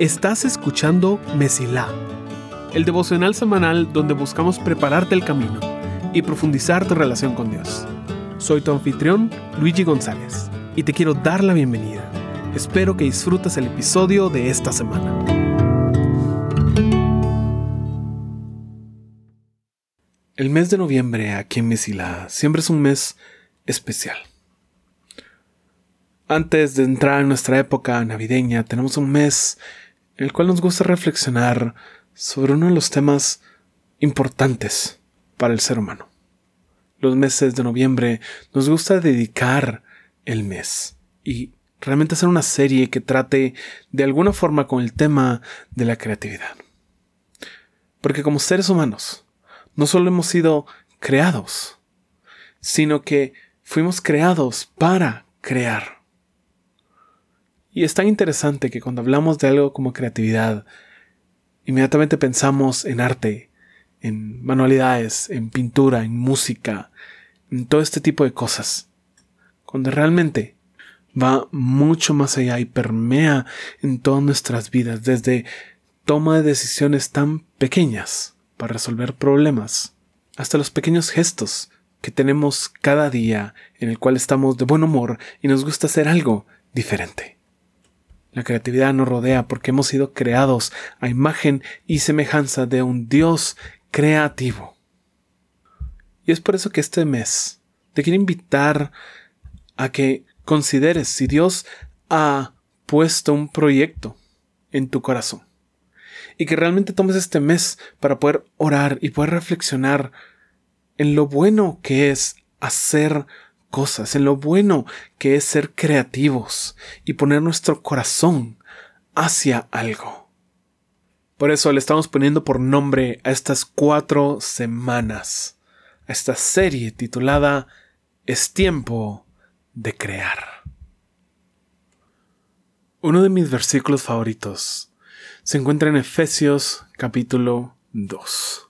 Estás escuchando Mesilá, el devocional semanal donde buscamos prepararte el camino y profundizar tu relación con Dios. Soy tu anfitrión, Luigi González, y te quiero dar la bienvenida. Espero que disfrutes el episodio de esta semana. El mes de noviembre aquí en Mesilá siempre es un mes especial. Antes de entrar en nuestra época navideña, tenemos un mes en el cual nos gusta reflexionar sobre uno de los temas importantes para el ser humano. Los meses de noviembre nos gusta dedicar el mes y realmente hacer una serie que trate de alguna forma con el tema de la creatividad. Porque como seres humanos, no solo hemos sido creados, sino que fuimos creados para crear. Y es tan interesante que cuando hablamos de algo como creatividad, inmediatamente pensamos en arte, en manualidades, en pintura, en música, en todo este tipo de cosas. Cuando realmente va mucho más allá y permea en todas nuestras vidas, desde toma de decisiones tan pequeñas para resolver problemas, hasta los pequeños gestos que tenemos cada día en el cual estamos de buen humor y nos gusta hacer algo diferente. La creatividad nos rodea porque hemos sido creados a imagen y semejanza de un Dios creativo. Y es por eso que este mes te quiero invitar a que consideres si Dios ha puesto un proyecto en tu corazón. Y que realmente tomes este mes para poder orar y poder reflexionar en lo bueno que es hacer cosas, en lo bueno que es ser creativos y poner nuestro corazón hacia algo. Por eso le estamos poniendo por nombre a estas cuatro semanas, a esta serie titulada Es tiempo de crear. Uno de mis versículos favoritos se encuentra en Efesios capítulo 2.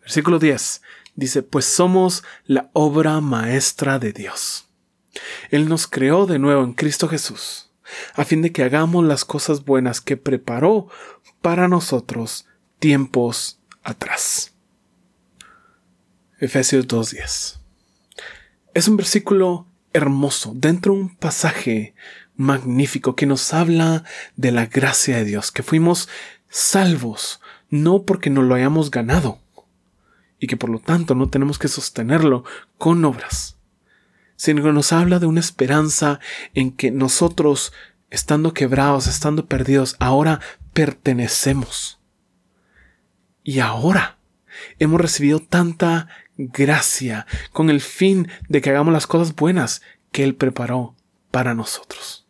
Versículo 10 Dice, pues somos la obra maestra de Dios. Él nos creó de nuevo en Cristo Jesús, a fin de que hagamos las cosas buenas que preparó para nosotros tiempos atrás. Efesios 2.10. Es un versículo hermoso, dentro de un pasaje magnífico que nos habla de la gracia de Dios, que fuimos salvos, no porque nos lo hayamos ganado, y que por lo tanto no tenemos que sostenerlo con obras, sino que nos habla de una esperanza en que nosotros, estando quebrados, estando perdidos, ahora pertenecemos. Y ahora hemos recibido tanta gracia con el fin de que hagamos las cosas buenas que Él preparó para nosotros.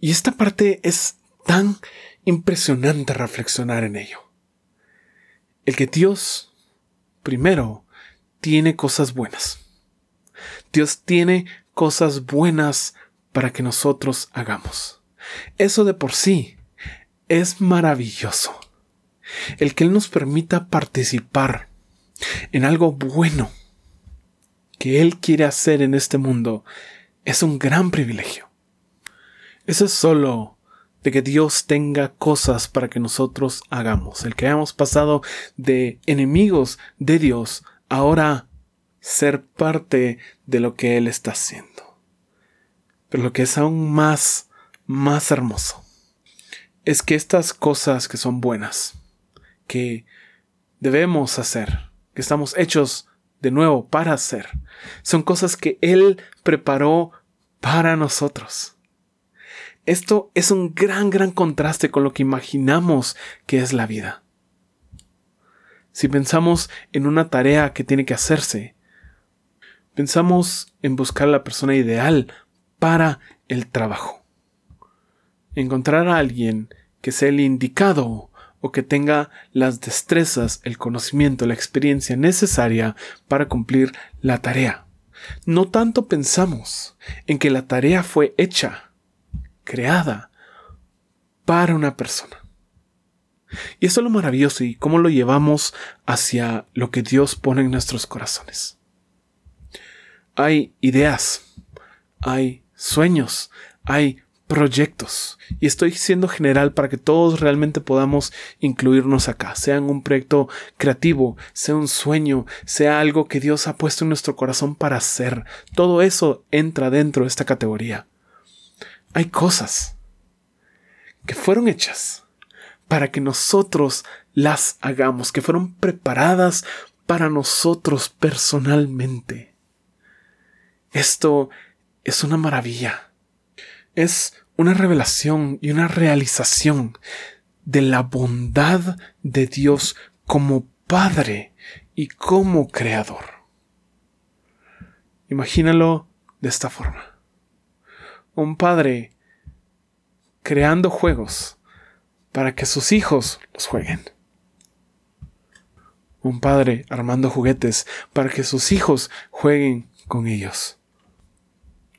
Y esta parte es tan impresionante reflexionar en ello. El que Dios primero, tiene cosas buenas. Dios tiene cosas buenas para que nosotros hagamos. Eso de por sí es maravilloso. El que Él nos permita participar en algo bueno que Él quiere hacer en este mundo es un gran privilegio. Eso es solo de que Dios tenga cosas para que nosotros hagamos. El que hayamos pasado de enemigos de Dios, ahora ser parte de lo que Él está haciendo. Pero lo que es aún más, más hermoso, es que estas cosas que son buenas, que debemos hacer, que estamos hechos de nuevo para hacer, son cosas que Él preparó para nosotros. Esto es un gran, gran contraste con lo que imaginamos que es la vida. Si pensamos en una tarea que tiene que hacerse, pensamos en buscar la persona ideal para el trabajo. Encontrar a alguien que sea el indicado o que tenga las destrezas, el conocimiento, la experiencia necesaria para cumplir la tarea. No tanto pensamos en que la tarea fue hecha, creada para una persona. Y eso es lo maravilloso y cómo lo llevamos hacia lo que Dios pone en nuestros corazones. Hay ideas, hay sueños, hay proyectos. Y estoy siendo general para que todos realmente podamos incluirnos acá, sean un proyecto creativo, sea un sueño, sea algo que Dios ha puesto en nuestro corazón para hacer. Todo eso entra dentro de esta categoría. Hay cosas que fueron hechas para que nosotros las hagamos, que fueron preparadas para nosotros personalmente. Esto es una maravilla. Es una revelación y una realización de la bondad de Dios como Padre y como Creador. Imagínalo de esta forma. Un padre creando juegos para que sus hijos los jueguen. Un padre armando juguetes para que sus hijos jueguen con ellos.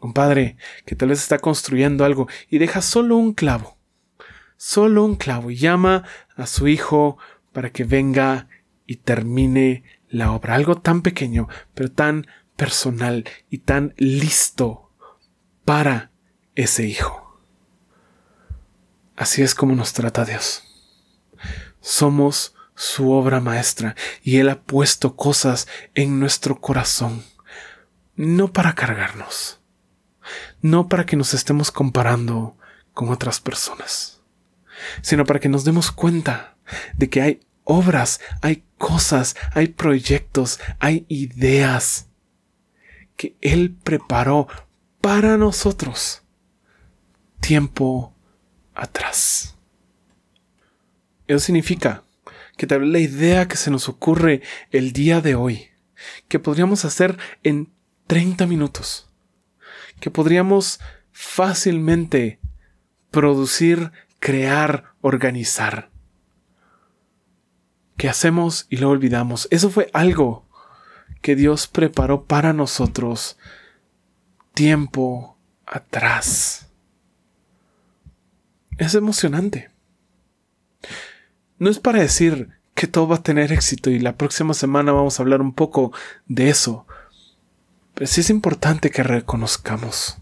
Un padre que tal vez está construyendo algo y deja solo un clavo, solo un clavo y llama a su hijo para que venga y termine la obra. Algo tan pequeño, pero tan personal y tan listo para ese hijo. Así es como nos trata Dios. Somos su obra maestra y Él ha puesto cosas en nuestro corazón, no para cargarnos, no para que nos estemos comparando con otras personas, sino para que nos demos cuenta de que hay obras, hay cosas, hay proyectos, hay ideas que Él preparó para nosotros tiempo atrás. Eso significa que tal vez la idea que se nos ocurre el día de hoy, que podríamos hacer en 30 minutos, que podríamos fácilmente producir, crear, organizar. Que hacemos y lo olvidamos. Eso fue algo que Dios preparó para nosotros tiempo atrás. Es emocionante. No es para decir que todo va a tener éxito y la próxima semana vamos a hablar un poco de eso, pero sí es importante que reconozcamos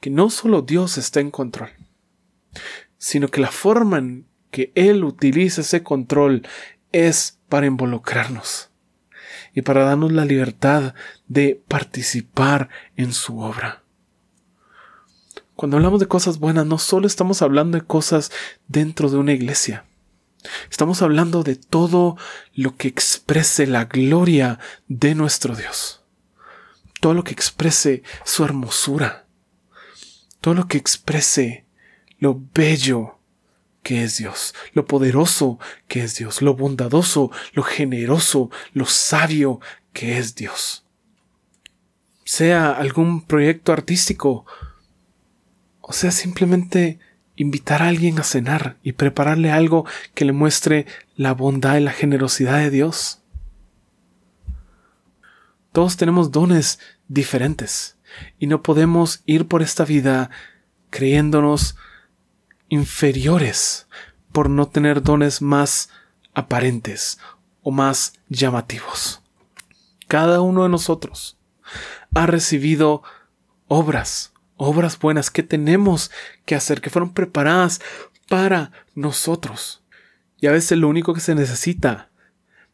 que no solo Dios está en control, sino que la forma en que Él utiliza ese control es para involucrarnos y para darnos la libertad de participar en su obra. Cuando hablamos de cosas buenas, no solo estamos hablando de cosas dentro de una iglesia, Estamos hablando de todo lo que exprese la gloria de nuestro Dios. Todo lo que exprese su hermosura. Todo lo que exprese lo bello que es Dios, lo poderoso que es Dios, lo bondadoso, lo generoso, lo sabio que es Dios. Sea algún proyecto artístico, o sea simplemente invitar a alguien a cenar y prepararle algo que le muestre la bondad y la generosidad de Dios. Todos tenemos dones diferentes y no podemos ir por esta vida creyéndonos inferiores por no tener dones más aparentes o más llamativos. Cada uno de nosotros ha recibido obras obras buenas que tenemos que hacer, que fueron preparadas para nosotros. Y a veces lo único que se necesita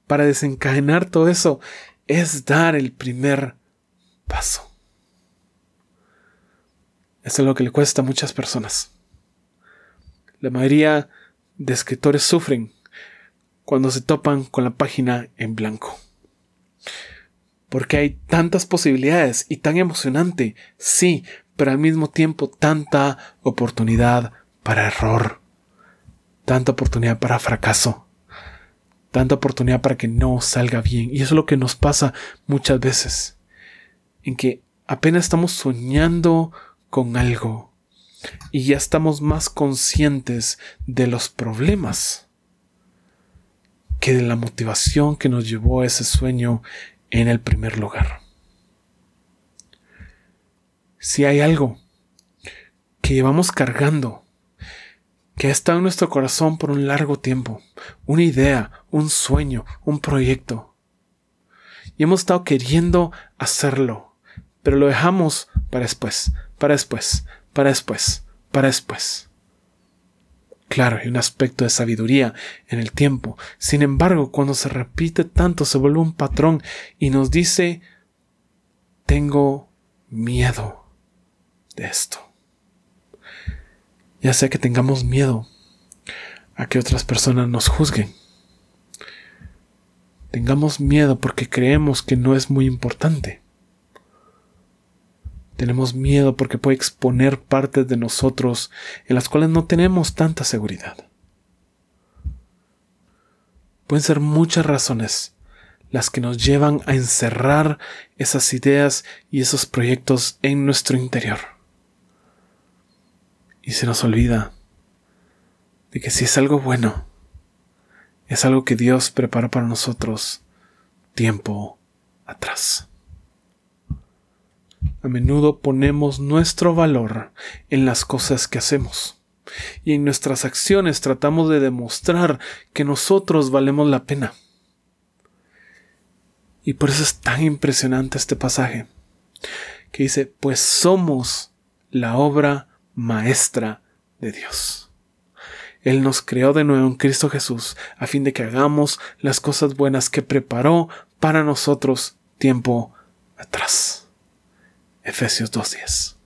para desencadenar todo eso es dar el primer paso. Eso es lo que le cuesta a muchas personas. La mayoría de escritores sufren cuando se topan con la página en blanco. Porque hay tantas posibilidades y tan emocionante, sí, pero al mismo tiempo tanta oportunidad para error, tanta oportunidad para fracaso, tanta oportunidad para que no salga bien. Y eso es lo que nos pasa muchas veces, en que apenas estamos soñando con algo y ya estamos más conscientes de los problemas que de la motivación que nos llevó a ese sueño en el primer lugar si hay algo que llevamos cargando, que ha estado en nuestro corazón por un largo tiempo, una idea, un sueño, un proyecto, y hemos estado queriendo hacerlo, pero lo dejamos para después, para después, para después, para después. Claro, hay un aspecto de sabiduría en el tiempo. Sin embargo, cuando se repite tanto, se vuelve un patrón y nos dice, tengo miedo de esto. Ya sea que tengamos miedo a que otras personas nos juzguen. Tengamos miedo porque creemos que no es muy importante. Tenemos miedo porque puede exponer partes de nosotros en las cuales no tenemos tanta seguridad. Pueden ser muchas razones las que nos llevan a encerrar esas ideas y esos proyectos en nuestro interior. Y se nos olvida de que si es algo bueno, es algo que Dios preparó para nosotros tiempo atrás. A menudo ponemos nuestro valor en las cosas que hacemos y en nuestras acciones tratamos de demostrar que nosotros valemos la pena. Y por eso es tan impresionante este pasaje, que dice, pues somos la obra maestra de Dios. Él nos creó de nuevo en Cristo Jesús a fin de que hagamos las cosas buenas que preparó para nosotros tiempo atrás. Efesios 2.10.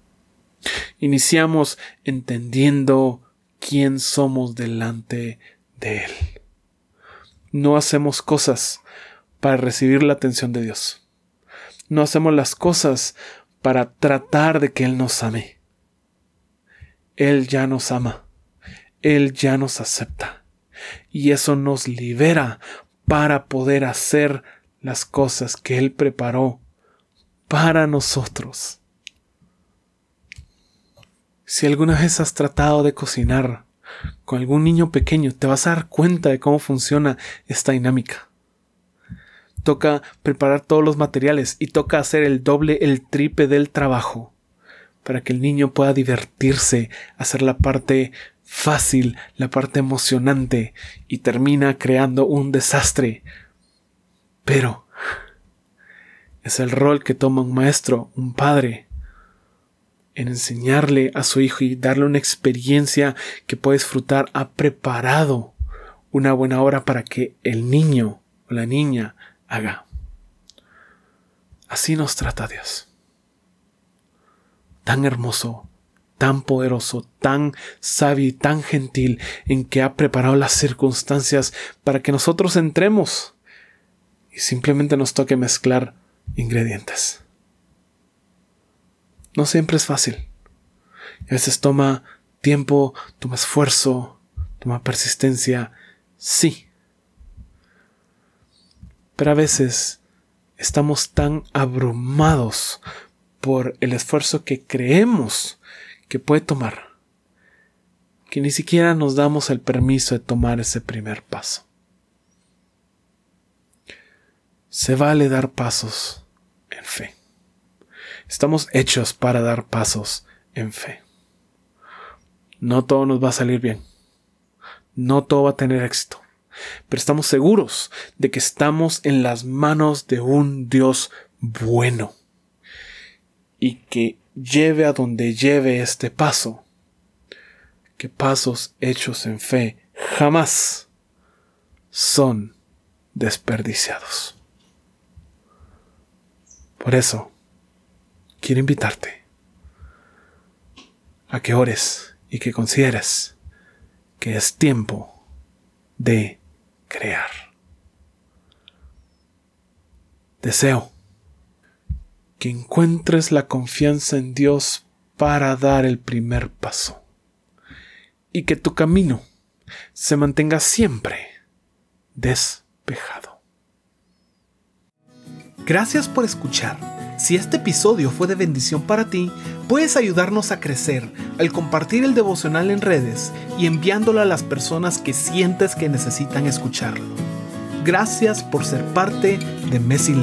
Iniciamos entendiendo quién somos delante de Él. No hacemos cosas para recibir la atención de Dios. No hacemos las cosas para tratar de que Él nos ame. Él ya nos ama. Él ya nos acepta. Y eso nos libera para poder hacer las cosas que Él preparó para nosotros. Si alguna vez has tratado de cocinar con algún niño pequeño, te vas a dar cuenta de cómo funciona esta dinámica. Toca preparar todos los materiales y toca hacer el doble, el triple del trabajo para que el niño pueda divertirse, hacer la parte fácil, la parte emocionante y termina creando un desastre. Pero es el rol que toma un maestro, un padre, en enseñarle a su hijo y darle una experiencia que puede disfrutar, ha preparado una buena obra para que el niño o la niña haga. Así nos trata Dios. Tan hermoso, tan poderoso, tan sabio y tan gentil en que ha preparado las circunstancias para que nosotros entremos y simplemente nos toque mezclar ingredientes. No siempre es fácil. A veces toma tiempo, toma esfuerzo, toma persistencia, sí. Pero a veces estamos tan abrumados por el esfuerzo que creemos que puede tomar, que ni siquiera nos damos el permiso de tomar ese primer paso. Se vale dar pasos en fe. Estamos hechos para dar pasos en fe. No todo nos va a salir bien. No todo va a tener éxito. Pero estamos seguros de que estamos en las manos de un Dios bueno. Y que lleve a donde lleve este paso. Que pasos hechos en fe jamás son desperdiciados. Por eso, quiero invitarte a que ores y que consideres que es tiempo de crear. Deseo que encuentres la confianza en Dios para dar el primer paso y que tu camino se mantenga siempre despejado. Gracias por escuchar. Si este episodio fue de bendición para ti, puedes ayudarnos a crecer al compartir el devocional en redes y enviándolo a las personas que sientes que necesitan escucharlo. Gracias por ser parte de Messi